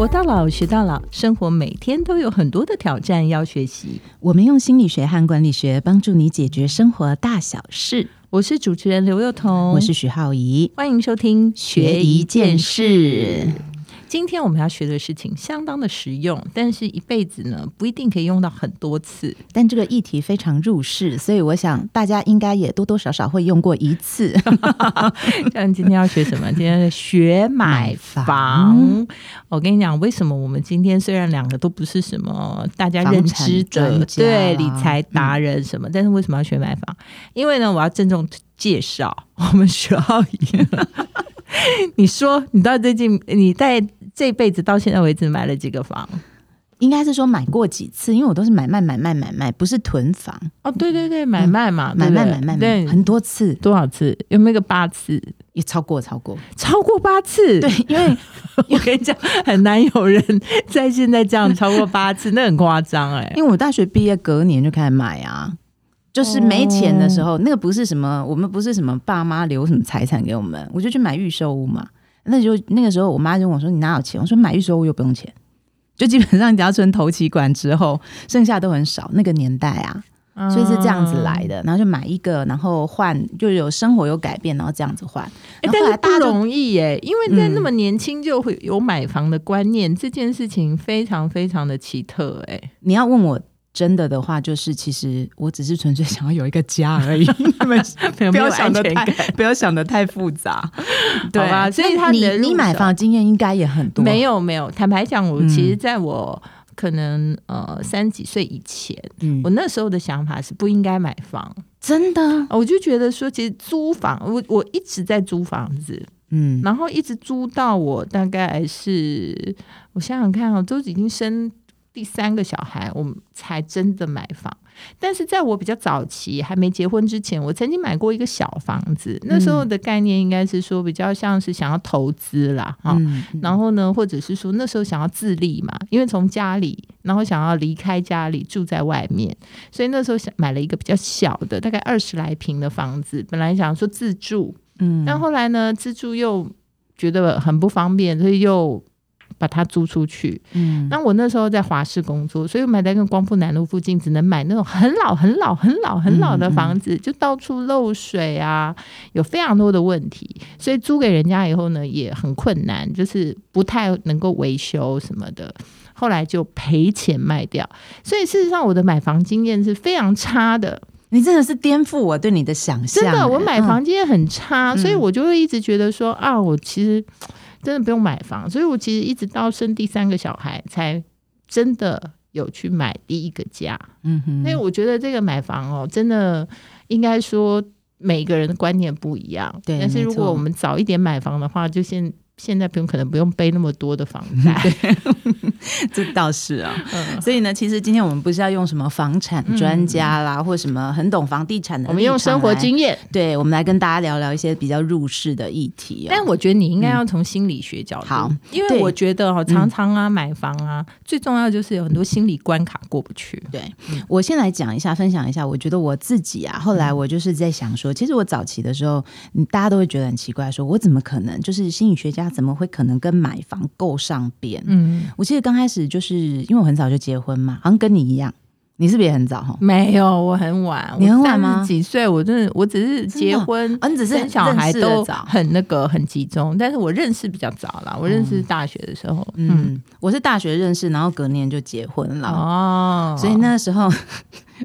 活到老，学到老，生活每天都有很多的挑战要学习。我们用心理学和管理学帮助你解决生活大小事。我是主持人刘幼彤，我是许浩怡，欢迎收听学一件事。今天我们要学的事情相当的实用，但是一辈子呢不一定可以用到很多次。但这个议题非常入世，所以我想大家应该也多多少少会用过一次。像今天要学什么？今天学买房。我跟你讲，为什么我们今天虽然两个都不是什么大家认知的对理财达人什么，但是为什么要学买房？因为呢，我要郑重介绍我们学浩宇。你说，你到最近你在。这辈子到现在为止买了几个房？应该是说买过几次，因为我都是买卖买卖买卖，不是囤房哦。对对对，买卖嘛，买卖买卖，对，很多次，多少次？有没有个八次？也超过，超过，超过八次。对，因为 我跟你讲，很难有人在现在这样超过八次，那很夸张哎。因为我大学毕业隔年就开始买啊，就是没钱的时候，那个不是什么，我们不是什么爸妈留什么财产给我们，我就去买预售屋嘛。那就那个时候，我妈就问我说：“你哪有钱？”我说：“买预售屋又不用钱，就基本上只要存头期款之后，剩下都很少。那个年代啊，所以是这样子来的。然后就买一个，然后换，就有生活有改变，然后这样子换。但是不容易耶，因为在那么年轻就会有买房的观念，这件事情非常非常的奇特。哎，你要问我。真的的话，就是其实我只是纯粹想要有一个家而已，不要想的太不要想的太复杂，对吧？所以他你你买房经验应该也很多。没有没有，坦白讲，我其实在我可能呃三十几岁以前，我那时候的想法是不应该买房，真的，我就觉得说，其实租房，我我一直在租房子，嗯，然后一直租到我大概是，我想想看啊，都已经生。第三个小孩，我们才真的买房。但是在我比较早期还没结婚之前，我曾经买过一个小房子。那时候的概念应该是说，比较像是想要投资啦，哈。然后呢，或者是说那时候想要自立嘛，因为从家里，然后想要离开家里住在外面，所以那时候想买了一个比较小的，大概二十来平的房子。本来想说自住，嗯，但后来呢，自住又觉得很不方便，所以又。把它租出去。嗯，那我那时候在华市工作，所以买在跟光复南路附近，只能买那种很老、很老、很老、很老的房子，就到处漏水啊，有非常多的问题。所以租给人家以后呢，也很困难，就是不太能够维修什么的。后来就赔钱卖掉。所以事实上，我的买房经验是非常差的。你真的是颠覆我对你的想象。真的，我买房经验很差，所以我就会一直觉得说啊，我其实。真的不用买房，所以我其实一直到生第三个小孩才真的有去买第一个家。嗯哼，因为我觉得这个买房哦，真的应该说每个人的观念不一样。对，但是如果我们早一点买房的话，就现。现在不用，可能不用背那么多的房贷，这倒是啊。所以呢，其实今天我们不是要用什么房产专家啦，或什么很懂房地产的，我们用生活经验，对我们来跟大家聊聊一些比较入世的议题。但我觉得你应该要从心理学角度，好，因为我觉得哈，常常啊买房啊，最重要就是有很多心理关卡过不去。对我先来讲一下，分享一下，我觉得我自己啊，后来我就是在想说，其实我早期的时候，大家都会觉得很奇怪，说我怎么可能就是心理学家。怎么会可能跟买房够上边？嗯，我记得刚开始就是因为我很早就结婚嘛，好像跟你一样，你是不是也很早哈？没有，我很晚，你很晚吗？几岁？我真的，我只是结婚，你，只是生小孩都很那个很集中，但是我认识比较早了，我认识大学的时候，嗯，我是大学认识，然后隔年就结婚了哦，所以那时候。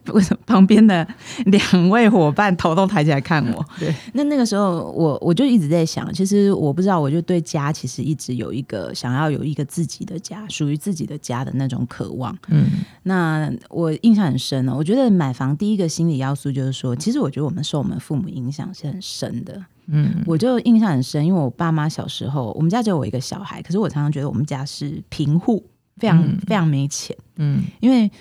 为什么旁边的两位伙伴头都抬起来看我？对，那那个时候我我就一直在想，其实我不知道，我就对家其实一直有一个想要有一个自己的家，属于自己的家的那种渴望。嗯，那我印象很深呢。我觉得买房第一个心理要素就是说，其实我觉得我们受我们父母影响是很深的。嗯，我就印象很深，因为我爸妈小时候，我们家只有我一个小孩，可是我常常觉得我们家是贫户，非常非常没钱。嗯，因为。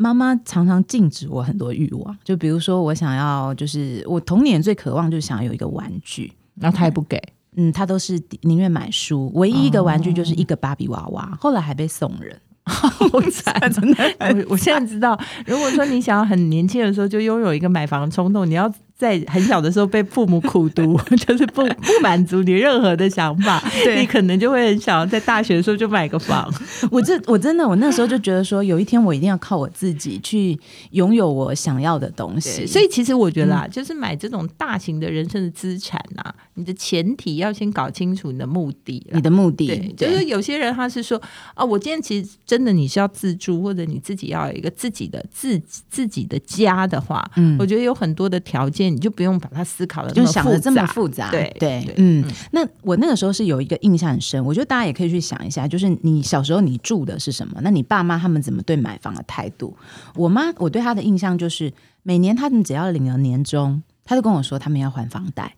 妈妈常常禁止我很多欲望，就比如说我想要，就是我童年最渴望就是想要有一个玩具，然后他也不给，嗯，他都是宁愿买书，唯一一个玩具就是一个芭比娃娃，后来还被送人，好惨，真的。我我现在知道，如果说你想要很年轻的时候就拥有一个买房冲动，你要。在很小的时候被父母苦读，就是不不满足你任何的想法，你可能就会很想要在大学的时候就买个房。我这我真的我那时候就觉得说，有一天我一定要靠我自己去拥有我想要的东西。所以其实我觉得啊，就是买这种大型的人生的资产啊，你的前提要先搞清楚你的目的。你的目的，就是有些人他是说啊，我今天其实真的你是要自住，或者你自己要有一个自己的自自己的家的话，嗯，我觉得有很多的条件。你就不用把它思考的就想的这么复杂，对对，嗯。那我那个时候是有一个印象很深，我觉得大家也可以去想一下，就是你小时候你住的是什么？那你爸妈他们怎么对买房的态度？我妈我对她的印象就是，每年他们只要领了年终，她就跟我说他们要还房贷，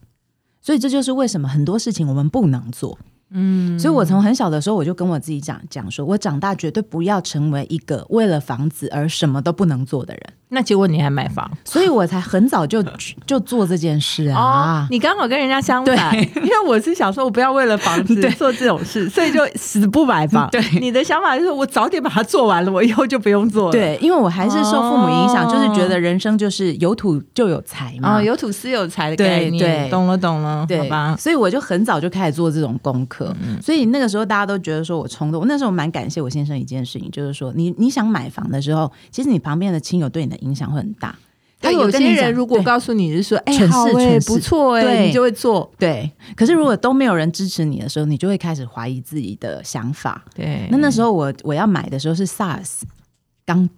所以这就是为什么很多事情我们不能做。嗯，所以我从很小的时候我就跟我自己讲讲，说我长大绝对不要成为一个为了房子而什么都不能做的人。那结果你还买房，所以我才很早就 就做这件事啊！你刚好跟人家相反，因为我是想说，我不要为了房子 做这种事，所以就死不买房。对，你的想法就是我早点把它做完了，我以后就不用做了。对，因为我还是受父母影响，就是觉得人生就是有土就有财嘛，哦有土司有财的概念。对，懂了懂了，好吧。所以我就很早就开始做这种功课。所以那个时候大家都觉得说我冲动，我那时候蛮感谢我先生一件事情，就是说你你想买房的时候，其实你旁边的亲友对你的。影响会很大。他有些人如果告诉你是说，哎，好哎，不错哎，你就会做。对。可是如果都没有人支持你的时候，你就会开始怀疑自己的想法。对。那那时候我我要买的时候是 SARS 刚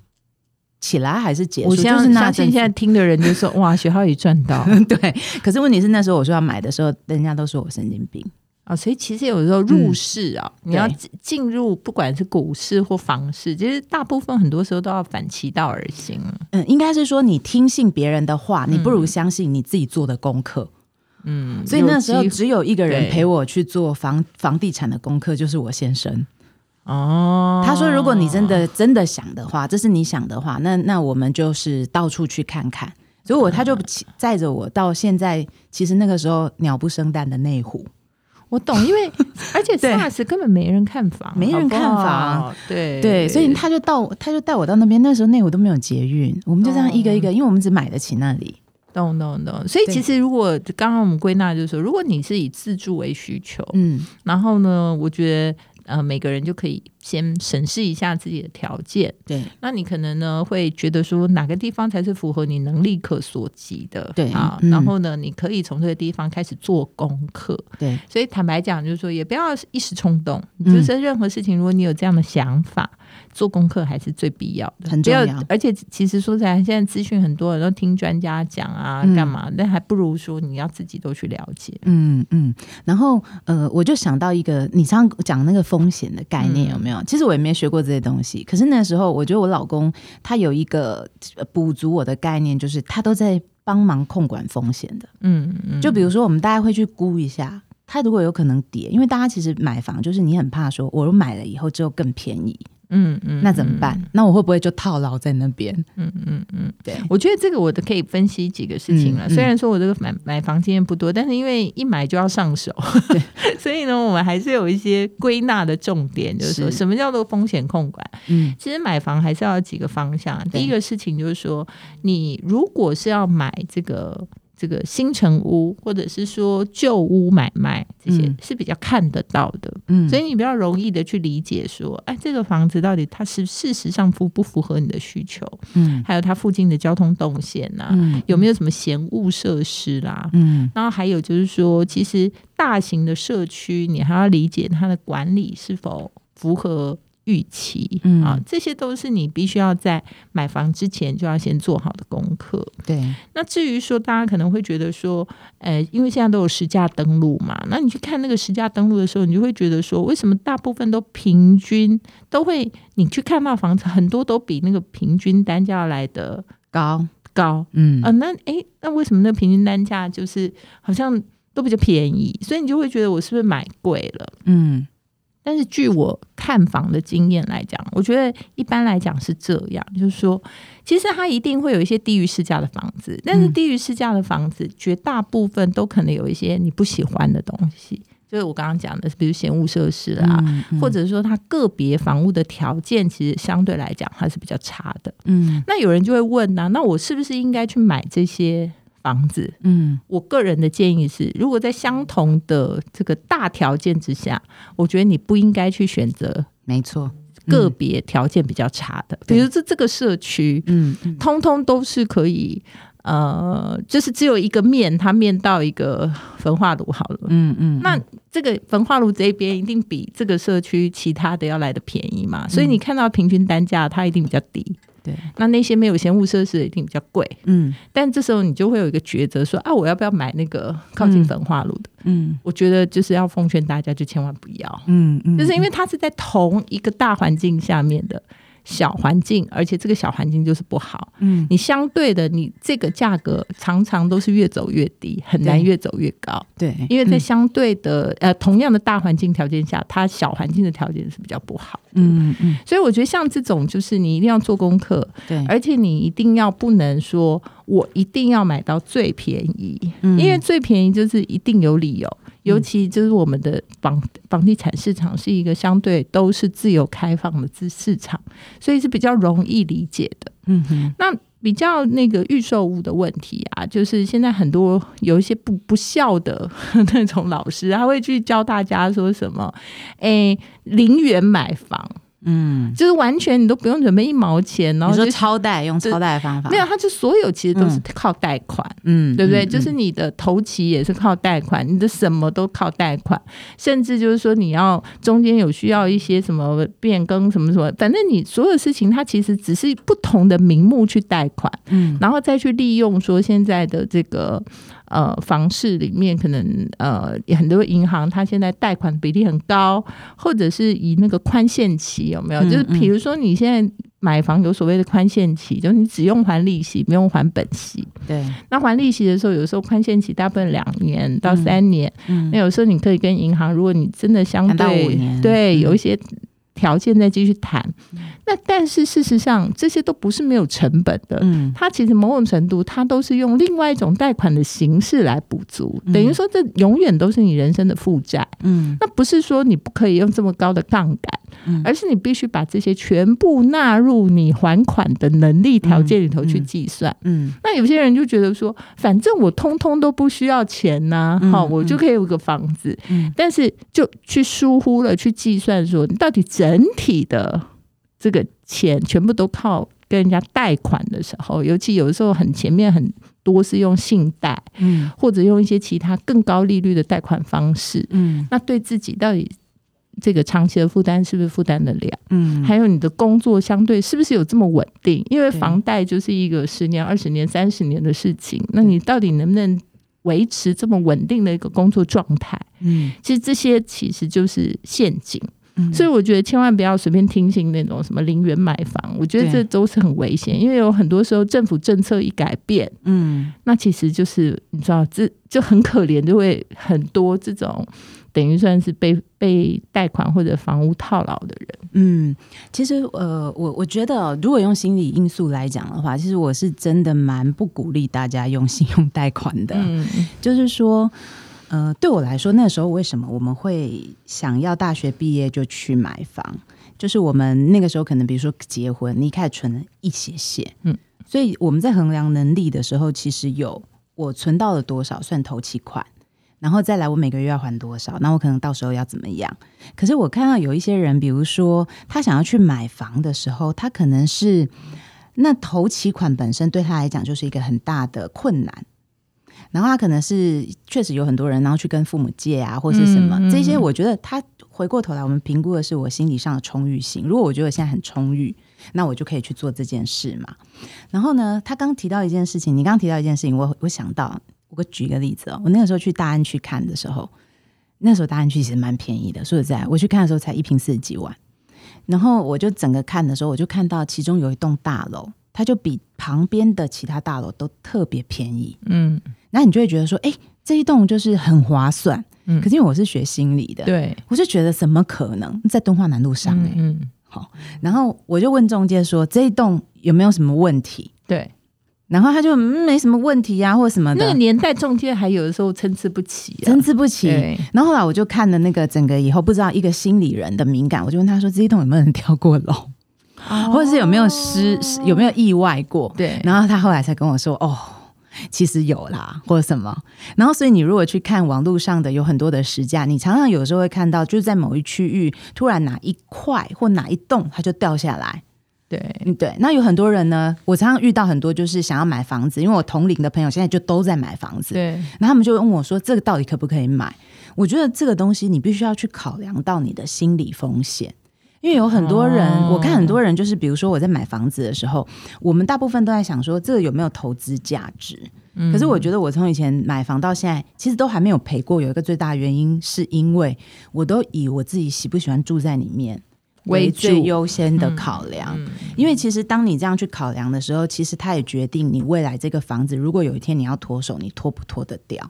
起来还是结束？我相信现在听的人就说，哇，徐浩宇赚到。对。可是问题是那时候我说要买的时候，人家都说我神经病。啊，所以其实有时候入市啊，你要进入不管是股市或房市，其实大部分很多时候都要反其道而行。嗯，应该是说你听信别人的话，你不如相信你自己做的功课。嗯，所以那时候只有一个人陪我去做房房地产的功课，就是我先生。哦，他说如果你真的真的想的话，这是你想的话，那那我们就是到处去看看。所以我他就载着我到现在，其实那个时候鸟不生蛋的内湖。我懂，因为而且 SARS 根本没人看房，没人看房，对对，所以他就到，他就带我到那边。那时候内湖都没有捷运，我们就这样一个一个，因为我们只买得起那里。懂懂懂。所以其实如果刚刚我们归纳就是说，如果你是以自住为需求，嗯，然后呢，我觉得。呃，每个人就可以先审视一下自己的条件。对，那你可能呢会觉得说哪个地方才是符合你能力可所及的？对啊，然后呢，你可以从这个地方开始做功课。对，所以坦白讲，就是说也不要一时冲动。就是任何事情，如果你有这样的想法。做功课还是最必要的，很重要。而且其实说起来，现在资讯很多人都听专家讲啊，干嘛？那还不如说你要自己都去了解。嗯嗯。然后呃，我就想到一个，你常讲那个风险的概念有没有？其实我也没学过这些东西。可是那时候，我觉得我老公他有一个补足我的概念，就是他都在帮忙控管风险的。嗯嗯。就比如说，我们大家会去估一下，他如果有可能跌，因为大家其实买房就是你很怕说，我买了以后之后更便宜。嗯嗯，那怎么办？那我会不会就套牢在那边？嗯嗯嗯，对，我觉得这个我都可以分析几个事情了。虽然说我这个买买房经验不多，但是因为一买就要上手，所以呢，我们还是有一些归纳的重点，就是说什么叫做风险控管。嗯，其实买房还是要几个方向。第一个事情就是说，你如果是要买这个。这个新城屋，或者是说旧屋买卖，这些是比较看得到的，嗯，所以你比较容易的去理解说，哎，这个房子到底它是事实上符不符合你的需求，嗯，还有它附近的交通动线呐，有没有什么闲物设施啦，嗯，然后还有就是说，其实大型的社区，你还要理解它的管理是否符合。预期啊，这些都是你必须要在买房之前就要先做好的功课。对，那至于说大家可能会觉得说，呃，因为现在都有实价登录嘛，那你去看那个实价登录的时候，你就会觉得说，为什么大部分都平均都会，你去看到房子很多都比那个平均单价来的高高，嗯啊，那诶，那为什么那平均单价就是好像都比较便宜？所以你就会觉得我是不是买贵了？嗯。但是据我看房的经验来讲，我觉得一般来讲是这样，就是说，其实它一定会有一些低于市价的房子，但是低于市价的房子，绝大部分都可能有一些你不喜欢的东西，就是我刚刚讲的，比如闲物设施啊，或者说它个别房屋的条件，其实相对来讲它是比较差的。嗯，那有人就会问呢，那我是不是应该去买这些？房子，嗯，我个人的建议是，如果在相同的这个大条件之下，我觉得你不应该去选择，没错，个别条件比较差的，比如这这个社区，嗯，通通都是可以。呃，就是只有一个面，它面到一个焚化炉好了。嗯嗯，那这个焚化炉这边一定比这个社区其他的要来的便宜嘛，所以你看到平均单价它一定比较低。对，那那些没有闲物设施一定比较贵。嗯，但这时候你就会有一个抉择，说啊，我要不要买那个靠近焚化炉的？嗯，我觉得就是要奉劝大家，就千万不要。嗯嗯，就是因为它是在同一个大环境下面的。小环境，而且这个小环境就是不好。嗯，你相对的，你这个价格常常都是越走越低，很难越走越高。对，因为在相对的呃同样的大环境条件下，它小环境的条件是比较不好。嗯嗯，所以我觉得像这种，就是你一定要做功课，对，而且你一定要不能说我一定要买到最便宜，因为最便宜就是一定有理由。尤其就是我们的房房地产市场是一个相对都是自由开放的资市场，所以是比较容易理解的。嗯哼，那比较那个预售屋的问题啊，就是现在很多有一些不不孝的 那种老师，他会去教大家说什么，哎，零元买房。嗯，就是完全你都不用准备一毛钱，然后就超贷用超贷的方法，没有，它就所有其实都是靠贷款，嗯，对不对？就是你的头期也是靠贷款，你的什么都靠贷款，甚至就是说你要中间有需要一些什么变更什么什么，反正你所有事情它其实只是不同的名目去贷款，嗯，然后再去利用说现在的这个。呃，房市里面可能呃很多银行，它现在贷款比例很高，或者是以那个宽限期有没有？就是比如说你现在买房有所谓的宽限期，就是你只用还利息，不用还本息。对，那还利息的时候，有时候宽限期大部分两年到三年，那有时候你可以跟银行，如果你真的相对对有一些。条件再继续谈，那但是事实上这些都不是没有成本的，嗯，它其实某种程度它都是用另外一种贷款的形式来补足，等于说这永远都是你人生的负债，嗯，那不是说你不可以用这么高的杠杆。而是你必须把这些全部纳入你还款的能力条件里头去计算。嗯，那有些人就觉得说，反正我通通都不需要钱呐，好，我就可以有个房子。嗯，但是就去疏忽了去计算说，你到底整体的这个钱全部都靠跟人家贷款的时候，尤其有的时候很前面很多是用信贷，嗯，或者用一些其他更高利率的贷款方式，嗯，那对自己到底。这个长期的负担是不是负担得了？嗯，还有你的工作相对是不是有这么稳定？因为房贷就是一个十年、二十年、三十年的事情，那你到底能不能维持这么稳定的一个工作状态？嗯，其实这些其实就是陷阱。嗯，所以我觉得千万不要随便听信那种什么零元买房，我觉得这都是很危险，因为有很多时候政府政策一改变，嗯，那其实就是你知道，这就很可怜，就会很多这种。等于算是被被贷款或者房屋套牢的人。嗯，其实呃，我我觉得，如果用心理因素来讲的话，其实我是真的蛮不鼓励大家用信用贷款的。嗯，就是说，呃，对我来说，那时候为什么我们会想要大学毕业就去买房？就是我们那个时候可能，比如说结婚，你一开始存了一些些，嗯，所以我们在衡量能力的时候，其实有我存到了多少算头期款。然后再来，我每个月要还多少？那我可能到时候要怎么样？可是我看到有一些人，比如说他想要去买房的时候，他可能是那头期款本身对他来讲就是一个很大的困难。然后他可能是确实有很多人，然后去跟父母借啊，或是什么这些。我觉得他回过头来，我们评估的是我心理上的充裕性。如果我觉得现在很充裕，那我就可以去做这件事嘛。然后呢，他刚提到一件事情，你刚提到一件事情，我我想到。我举个例子哦，我那个时候去大安区看的时候，那时候大安区其实蛮便宜的。说实在，我去看的时候才一平四十几万。然后我就整个看的时候，我就看到其中有一栋大楼，它就比旁边的其他大楼都特别便宜。嗯，那你就会觉得说，哎，这一栋就是很划算。嗯，可是因为我是学心理的，对，我就觉得怎么可能在敦化南路上？嗯，好，然后我就问中介说，这一栋有没有什么问题？对。然后他就没什么问题呀，或者什么的。那个年代中间还有的时候参差不齐，参差不齐。然后后来我就看了那个整个以后，不知道一个心理人的敏感，我就问他说：“这一栋有没有人跳过楼，或者是有没有失有没有意外过？”对。然后他后来才跟我说：“哦，其实有啦，或者什么。然后，所以你如果去看网络上的有很多的实价，你常常有时候会看到，就是在某一区域突然哪一块或哪一栋它就掉下来。对，嗯，对。那有很多人呢，我常常遇到很多就是想要买房子，因为我同龄的朋友现在就都在买房子。对，然后他们就问我说：“这个到底可不可以买？”我觉得这个东西你必须要去考量到你的心理风险。因为有很多人，我看很多人就是，比如说我在买房子的时候，我们大部分都在想说这个有没有投资价值。可是我觉得我从以前买房到现在，其实都还没有赔过。有一个最大原因是因为我都以我自己喜不喜欢住在里面为最优先的考量。因为其实当你这样去考量的时候，其实它也决定你未来这个房子，如果有一天你要脱手，你脱不脱得掉。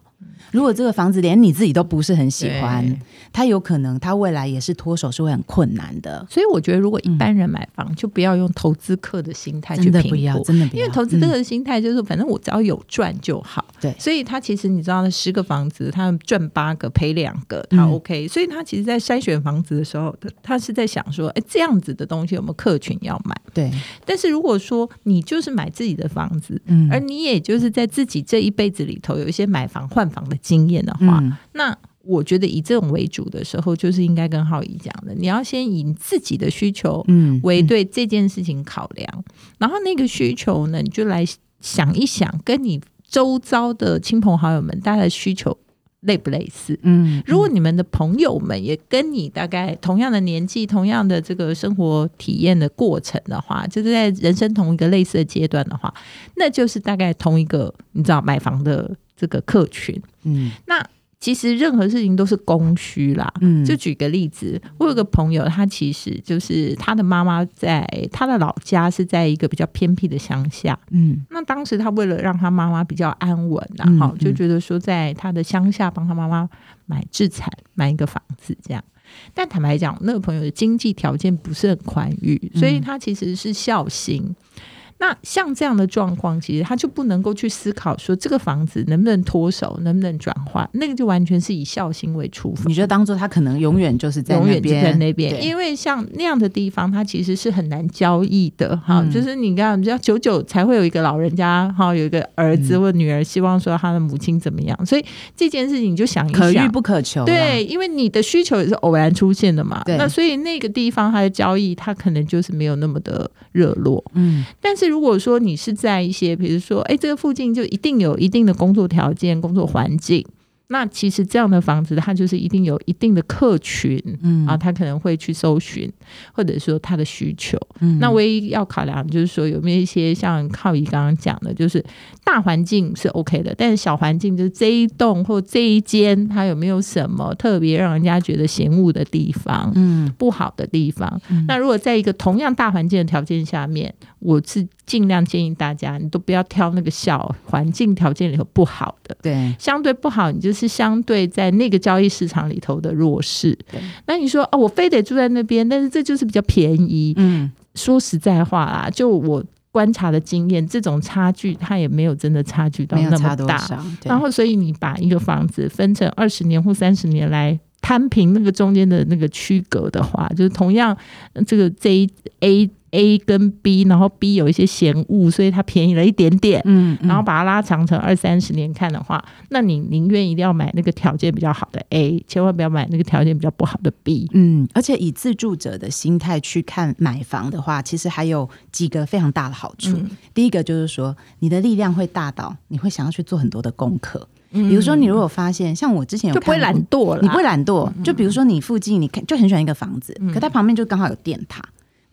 如果这个房子连你自己都不是很喜欢，他有可能他未来也是脱手是会很困难的。所以我觉得，如果一般人买房，就不要用投资客的心态去评估，真的，因为投资客的心态就是反正我只要有赚就好。对，所以他其实你知道，那十个房子他赚八个赔两个，他 OK。所以他其实，在筛选房子的时候，他是在想说，哎，这样子的东西有没有客群要买？对。但是如果说你就是买自己的房子，嗯，而你也就是在自己这一辈子里头有一些买房换房的经验的话，那我觉得以这种为主的时候，就是应该跟浩怡讲的，你要先以自己的需求为对这件事情考量，然后那个需求呢，你就来想一想，跟你周遭的亲朋好友们大家的需求类不类似？嗯，如果你们的朋友们也跟你大概同样的年纪、同样的这个生活体验的过程的话，就是在人生同一个类似的阶段的话，那就是大概同一个你知道买房的。这个客群，嗯，那其实任何事情都是供需啦，嗯，就举个例子，我有个朋友，他其实就是他的妈妈在他的老家是在一个比较偏僻的乡下，嗯，那当时他为了让他妈妈比较安稳啊，哈，就觉得说在他的乡下帮他妈妈买置产买一个房子这样，但坦白讲，那个朋友的经济条件不是很宽裕，所以他其实是孝心。那像这样的状况，其实他就不能够去思考说这个房子能不能脱手，能不能转换，那个就完全是以孝心为出发。你就当做他可能永远就是在永远就在那边，因为像那样的地方，它其实是很难交易的。哈，就是你看，要久久才会有一个老人家，哈，有一个儿子或女儿希望说他的母亲怎么样，所以这件事情你就想一想，可遇不可求。对，因为你的需求也是偶然出现的嘛。那所以那个地方它的交易，它可能就是没有那么的热络。嗯，但是。如果说你是在一些，比如说，哎，这个附近就一定有一定的工作条件、工作环境。那其实这样的房子，它就是一定有一定的客群，嗯啊，他可能会去搜寻，或者说他的需求。嗯，那唯一要考量就是说有没有一些像靠仪刚刚讲的，就是大环境是 OK 的，但是小环境就是这一栋或这一间，它有没有什么特别让人家觉得嫌恶的地方，嗯，不好的地方。那如果在一个同样大环境的条件下面，我是尽量建议大家，你都不要挑那个小环境条件里头不好的，对，相对不好，你就是。相对在那个交易市场里头的弱势。那你说哦，我非得住在那边，但是这就是比较便宜。嗯，说实在话啦，就我观察的经验，这种差距它也没有真的差距到那么大。然后，所以你把一个房子分成二十年或三十年来摊平那个中间的那个区隔的话，就是同样这个 J A。A 跟 B，然后 B 有一些嫌恶，所以它便宜了一点点。嗯，然后把它拉长成二三十年看的话，那你宁愿一定要买那个条件比较好的 A，千万不要买那个条件比较不好的 B。嗯，而且以自住者的心态去看买房的话，其实还有几个非常大的好处。第一个就是说，你的力量会大到你会想要去做很多的功课。比如说，你如果发现像我之前有就不会懒惰了，你不会懒惰。就比如说，你附近你看就很喜欢一个房子，可它旁边就刚好有电塔。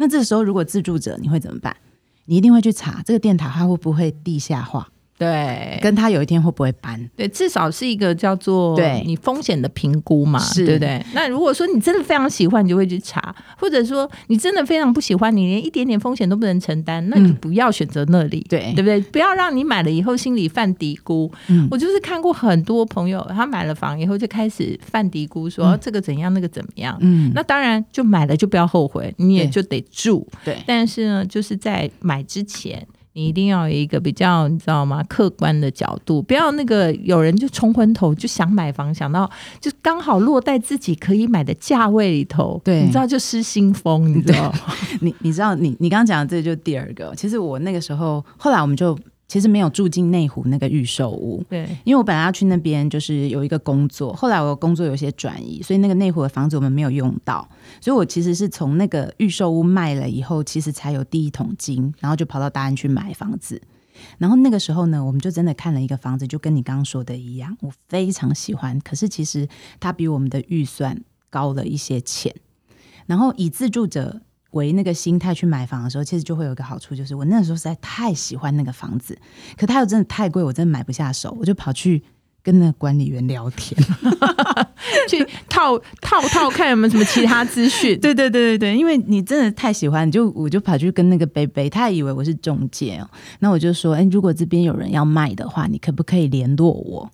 那这时候，如果自助者，你会怎么办？你一定会去查这个电塔，它会不会地下化？对，跟他有一天会不会搬？对，至少是一个叫做对你风险的评估嘛，对不对？那如果说你真的非常喜欢，你就会去查；或者说你真的非常不喜欢，你连一点点风险都不能承担，那你不要选择那里，对对不对？不要让你买了以后心里犯嘀咕。我就是看过很多朋友，他买了房以后就开始犯嘀咕，说这个怎样，那个怎么样。嗯，那当然就买了就不要后悔，你也就得住。对，但是呢，就是在买之前。你一定要有一个比较，你知道吗？客观的角度，不要那个有人就冲昏头就想买房，想到就刚好落在自己可以买的价位里头，对，你知道就失心疯，你知道？你 你知道你你刚刚讲的这就第二个，其实我那个时候后来我们就。其实没有住进内湖那个预售屋。对，因为我本来要去那边，就是有一个工作，后来我工作有些转移，所以那个内湖的房子我们没有用到。所以我其实是从那个预售屋卖了以后，其实才有第一桶金，然后就跑到大安去买房子。然后那个时候呢，我们就真的看了一个房子，就跟你刚刚说的一样，我非常喜欢。可是其实它比我们的预算高了一些钱。然后以自住者。为那个心态去买房的时候，其实就会有一个好处，就是我那时候实在太喜欢那个房子，可它又真的太贵，我真的买不下手，我就跑去跟那个管理员聊天，去套套套看有没有什么其他资讯。对对对对对，因为你真的太喜欢，就我就跑去跟那个贝贝，他以为我是中介哦，那我就说，哎，如果这边有人要卖的话，你可不可以联络我？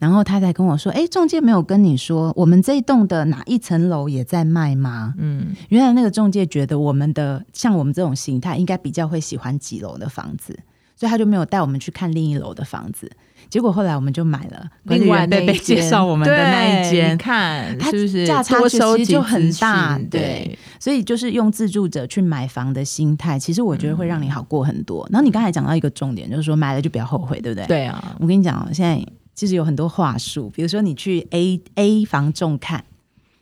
然后他才跟我说：“哎，中介没有跟你说，我们这一栋的哪一层楼也在卖吗？”嗯，原来那个中介觉得我们的像我们这种形态，应该比较会喜欢几楼的房子，所以他就没有带我们去看另一楼的房子。结果后来我们就买了另外被被介绍我们的那一间，看是不是价差其实就很大？对，所以就是用自住者去买房的心态，其实我觉得会让你好过很多。然后你刚才讲到一个重点，就是说买了就不要后悔，对不对？对啊，我跟你讲，现在。其实有很多话术，比如说你去 A A 房仲看，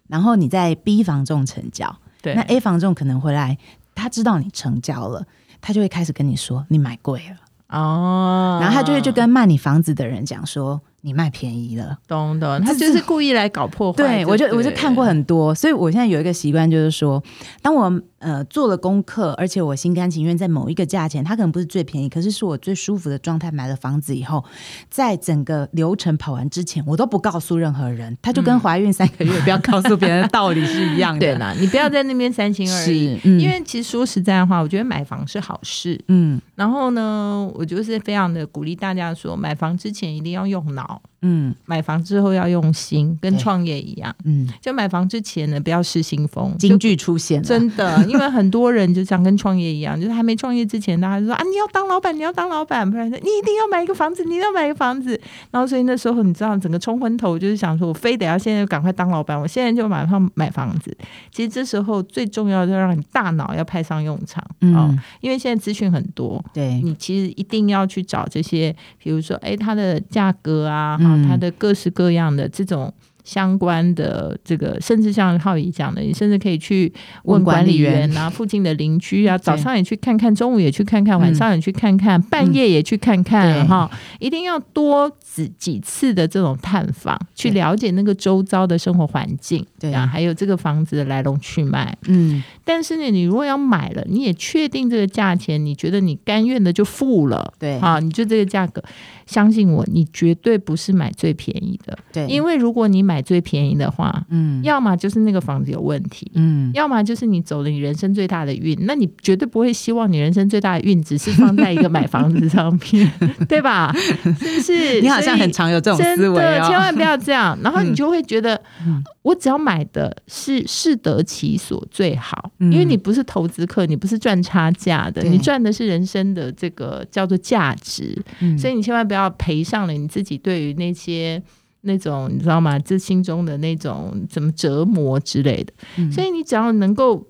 然后你在 B 房仲成交，对，那 A 房仲可能回来，他知道你成交了，他就会开始跟你说你买贵了哦，然后他就会就跟卖你房子的人讲说。你卖便宜了，懂懂，他就是故意来搞破坏。对我就我就看过很多，所以我现在有一个习惯，就是说，当我呃做了功课，而且我心甘情愿在某一个价钱，它可能不是最便宜，可是是我最舒服的状态买了房子以后，在整个流程跑完之前，我都不告诉任何人。他就跟怀孕三个月不要告诉别人的道理是一样的。对啦，你不要在那边 三心二意，因为其实说实在的话，我觉得买房是好事。嗯，然后呢，我就是非常的鼓励大家说，买房之前一定要用脑。好。嗯，买房之后要用心，跟创业一样。嗯，就买房之前呢，不要失心疯。京剧出现了，真的，因为很多人就像跟创业一样，就是还没创业之前，大家就说啊，你要当老板，你要当老板，不然你一定要买一个房子，你要买一个房子。然后所以那时候你知道，整个冲昏头，就是想说我非得要现在赶快当老板，我现在就马上买房子。其实这时候最重要的让你大脑要派上用场嗯，因为现在资讯很多，对你其实一定要去找这些，比如说哎，它的价格啊。它的各式各样的这种。相关的这个，甚至像浩宇讲的，你甚至可以去问管理员啊，附近的邻居啊，早上也去看看，中午也去看看，晚上也去看看，半夜也去看看，哈，一定要多几几次的这种探访，去了解那个周遭的生活环境，对。啊，还有这个房子的来龙去脉，嗯，但是呢，你如果要买了，你也确定这个价钱，你觉得你甘愿的就付了，对，啊，你就这个价格，相信我，你绝对不是买最便宜的，对，因为如果你买最便宜的话，嗯，要么就是那个房子有问题，嗯，要么就是你走了你人生最大的运，那你绝对不会希望你人生最大的运只是放在一个买房子上面，对吧？是不是？你好像很常有这种思维千万不要这样，然后你就会觉得，我只要买的是适得其所最好，因为你不是投资客，你不是赚差价的，你赚的是人生的这个叫做价值，所以你千万不要赔上了你自己对于那些。那种你知道吗？这心中的那种怎么折磨之类的，所以你只要能够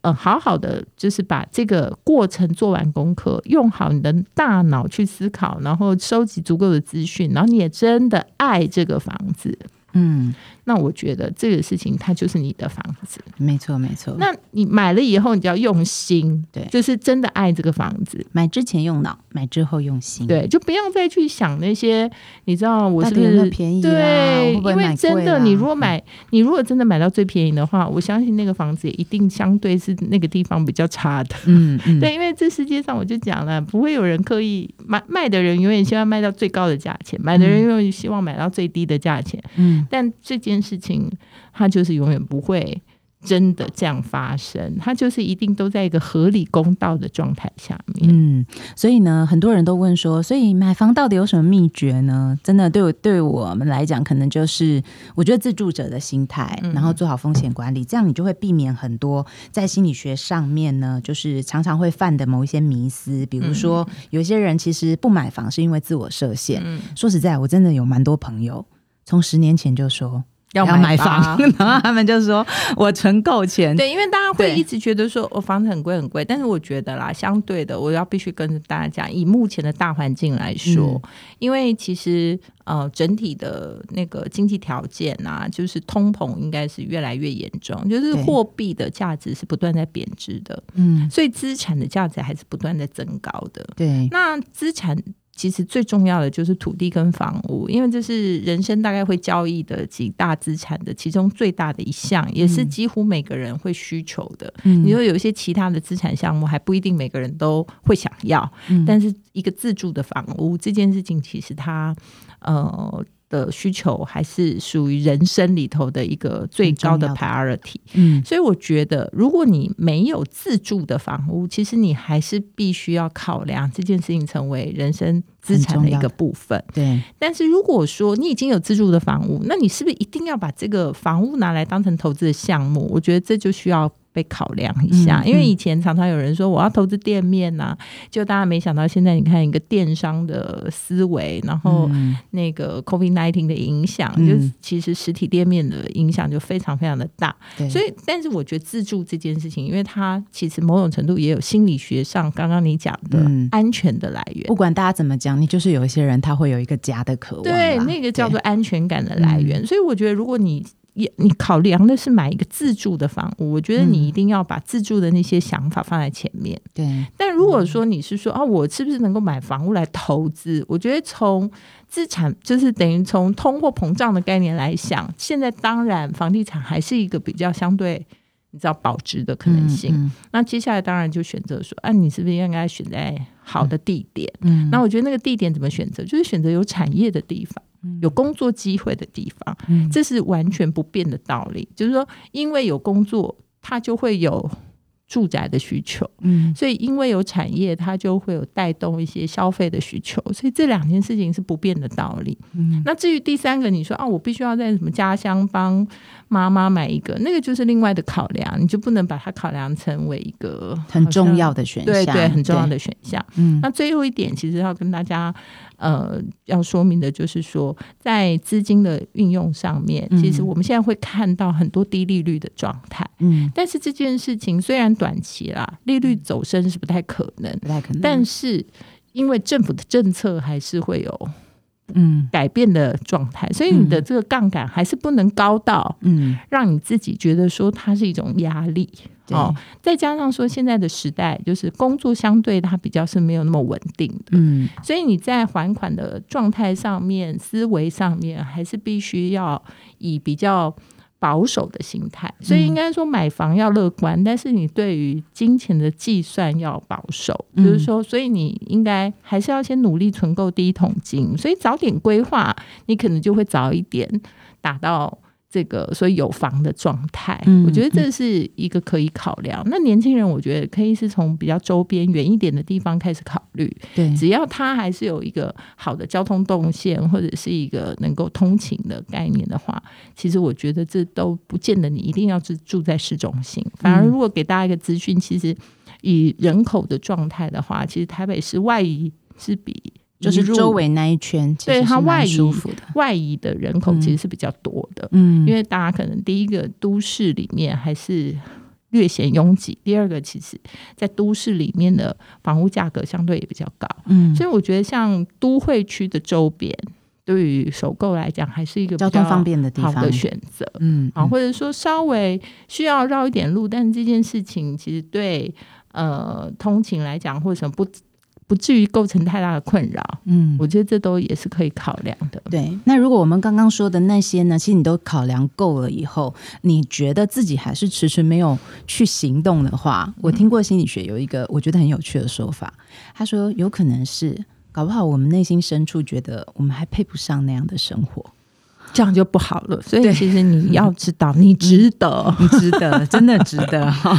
呃好好的，就是把这个过程做完功课，用好你的大脑去思考，然后收集足够的资讯，然后你也真的爱这个房子。嗯，那我觉得这个事情它就是你的房子，没错没错。那你买了以后，你就要用心，对，就是真的爱这个房子。买之前用脑，买之后用心，对，就不要再去想那些，你知道我是不是便宜？对，因为真的，你如果买，你如果真的买到最便宜的话，我相信那个房子也一定相对是那个地方比较差的。嗯嗯，对，因为这世界上我就讲了，不会有人刻意买，卖的人永远希望卖到最高的价钱，买的人永远希望买到最低的价钱。嗯。但这件事情，它就是永远不会真的这样发生，它就是一定都在一个合理公道的状态下面。嗯，所以呢，很多人都问说，所以买房到底有什么秘诀呢？真的，对我对我们来讲，可能就是我觉得自住者的心态，然后做好风险管理，这样你就会避免很多在心理学上面呢，就是常常会犯的某一些迷思，比如说有些人其实不买房是因为自我设限。说实在，我真的有蛮多朋友。从十年前就说要买房，然后他们就说我存够钱。对，因为大家会一直觉得说我房子很贵很贵，但是我觉得啦，相对的，我要必须跟大家讲，以目前的大环境来说，因为其实呃整体的那个经济条件啊，就是通膨应该是越来越严重，就是货币的价值是不断在贬值的，嗯，所以资产的价值还是不断在增高的。对，那资产。其实最重要的就是土地跟房屋，因为这是人生大概会交易的几大资产的其中最大的一项，也是几乎每个人会需求的。你说有一些其他的资产项目，还不一定每个人都会想要，但是一个自住的房屋这件事情，其实它呃。的需求还是属于人生里头的一个最高的 priority，嗯，所以我觉得，如果你没有自住的房屋，其实你还是必须要考量这件事情成为人生资产的一个部分。对，但是如果说你已经有自住的房屋，那你是不是一定要把这个房屋拿来当成投资的项目？我觉得这就需要。被考量一下，因为以前常常有人说我要投资店面呐，就大家没想到现在你看一个电商的思维，然后那个 COVID nineteen 的影响，就其实实体店面的影响就非常非常的大。所以，但是我觉得自助这件事情，因为它其实某种程度也有心理学上刚刚你讲的安全的来源。不管大家怎么讲，你就是有一些人他会有一个家的渴望，对，那个叫做安全感的来源。所以我觉得如果你也，你考量的是买一个自住的房屋，我觉得你一定要把自住的那些想法放在前面。对，但如果说你是说啊，我是不是能够买房屋来投资？我觉得从资产就是等于从通货膨胀的概念来想，现在当然房地产还是一个比较相对你知道保值的可能性。那接下来当然就选择说，啊，你是不是应该选在好的地点？嗯，那我觉得那个地点怎么选择？就是选择有产业的地方。有工作机会的地方，这是完全不变的道理。就是说，因为有工作，它就会有。住宅的需求，嗯，所以因为有产业，它就会有带动一些消费的需求，所以这两件事情是不变的道理。嗯，那至于第三个，你说啊，我必须要在什么家乡帮妈妈买一个，那个就是另外的考量，你就不能把它考量成为一个很重要的选项，对对，很重要的选项。嗯，那最后一点，其实要跟大家呃要说明的就是说，在资金的运用上面，其实我们现在会看到很多低利率的状态，嗯，但是这件事情虽然短期啦，利率走升是不太可能，不太可能。但是因为政府的政策还是会有嗯。改变的状态，所以你的这个杠杆还是不能高到嗯。让你自己觉得说它是一种压力哦。再加上说现在的时代就是工作相对它比较是没有那么稳定的，嗯，所以你在还款的状态上面、思维上面还是必须要以比较。保守的心态，所以应该说买房要乐观，但是你对于金钱的计算要保守，就是说，所以你应该还是要先努力存够第一桶金，所以早点规划，你可能就会早一点达到。这个所以有房的状态，我觉得这是一个可以考量。那年轻人，我觉得可以是从比较周边远一点的地方开始考虑。对，只要他还是有一个好的交通动线，或者是一个能够通勤的概念的话，其实我觉得这都不见得你一定要是住在市中心。反而，如果给大家一个资讯，其实以人口的状态的话，其实台北市外移是比。就是周围那一圈，对它外移的外移的人口其实是比较多的，嗯，因为大家可能第一个都市里面还是略显拥挤，第二个其实在都市里面的房屋价格相对也比较高，嗯，所以我觉得像都会区的周边，对于首购来讲还是一个交通方便的地方的选择，嗯，啊，或者说稍微需要绕一点路，但是这件事情其实对呃通勤来讲或者什么不。不至于构成太大的困扰，嗯，我觉得这都也是可以考量的。对，那如果我们刚刚说的那些呢，其实你都考量够了以后，你觉得自己还是迟迟没有去行动的话，我听过心理学有一个我觉得很有趣的说法，他说有可能是搞不好我们内心深处觉得我们还配不上那样的生活。这样就不好了，所以其实你要知道，你值得，你值得，真的值得。好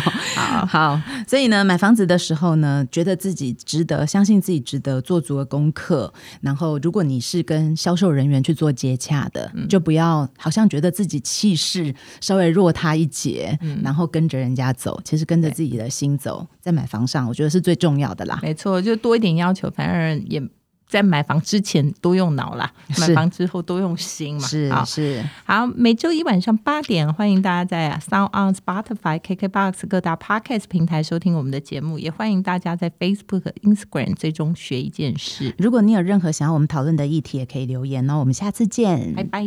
好，所以呢，买房子的时候呢，觉得自己值得，相信自己值得，做足了功课。然后，如果你是跟销售人员去做接洽的，就不要好像觉得自己气势稍微弱他一截，然后跟着人家走。其实跟着自己的心走，在买房上，我觉得是最重要的啦。没错，就多一点要求，反而也。在买房之前多用脑啦，买房之后多用心嘛。是是好，每周一晚上八点，欢迎大家在 Sound on Spotify、KKBox 各大 Podcast 平台收听我们的节目，也欢迎大家在 Facebook、Instagram 最终学一件事。如果你有任何想要我们讨论的议题，也可以留言哦。我们下次见，拜拜。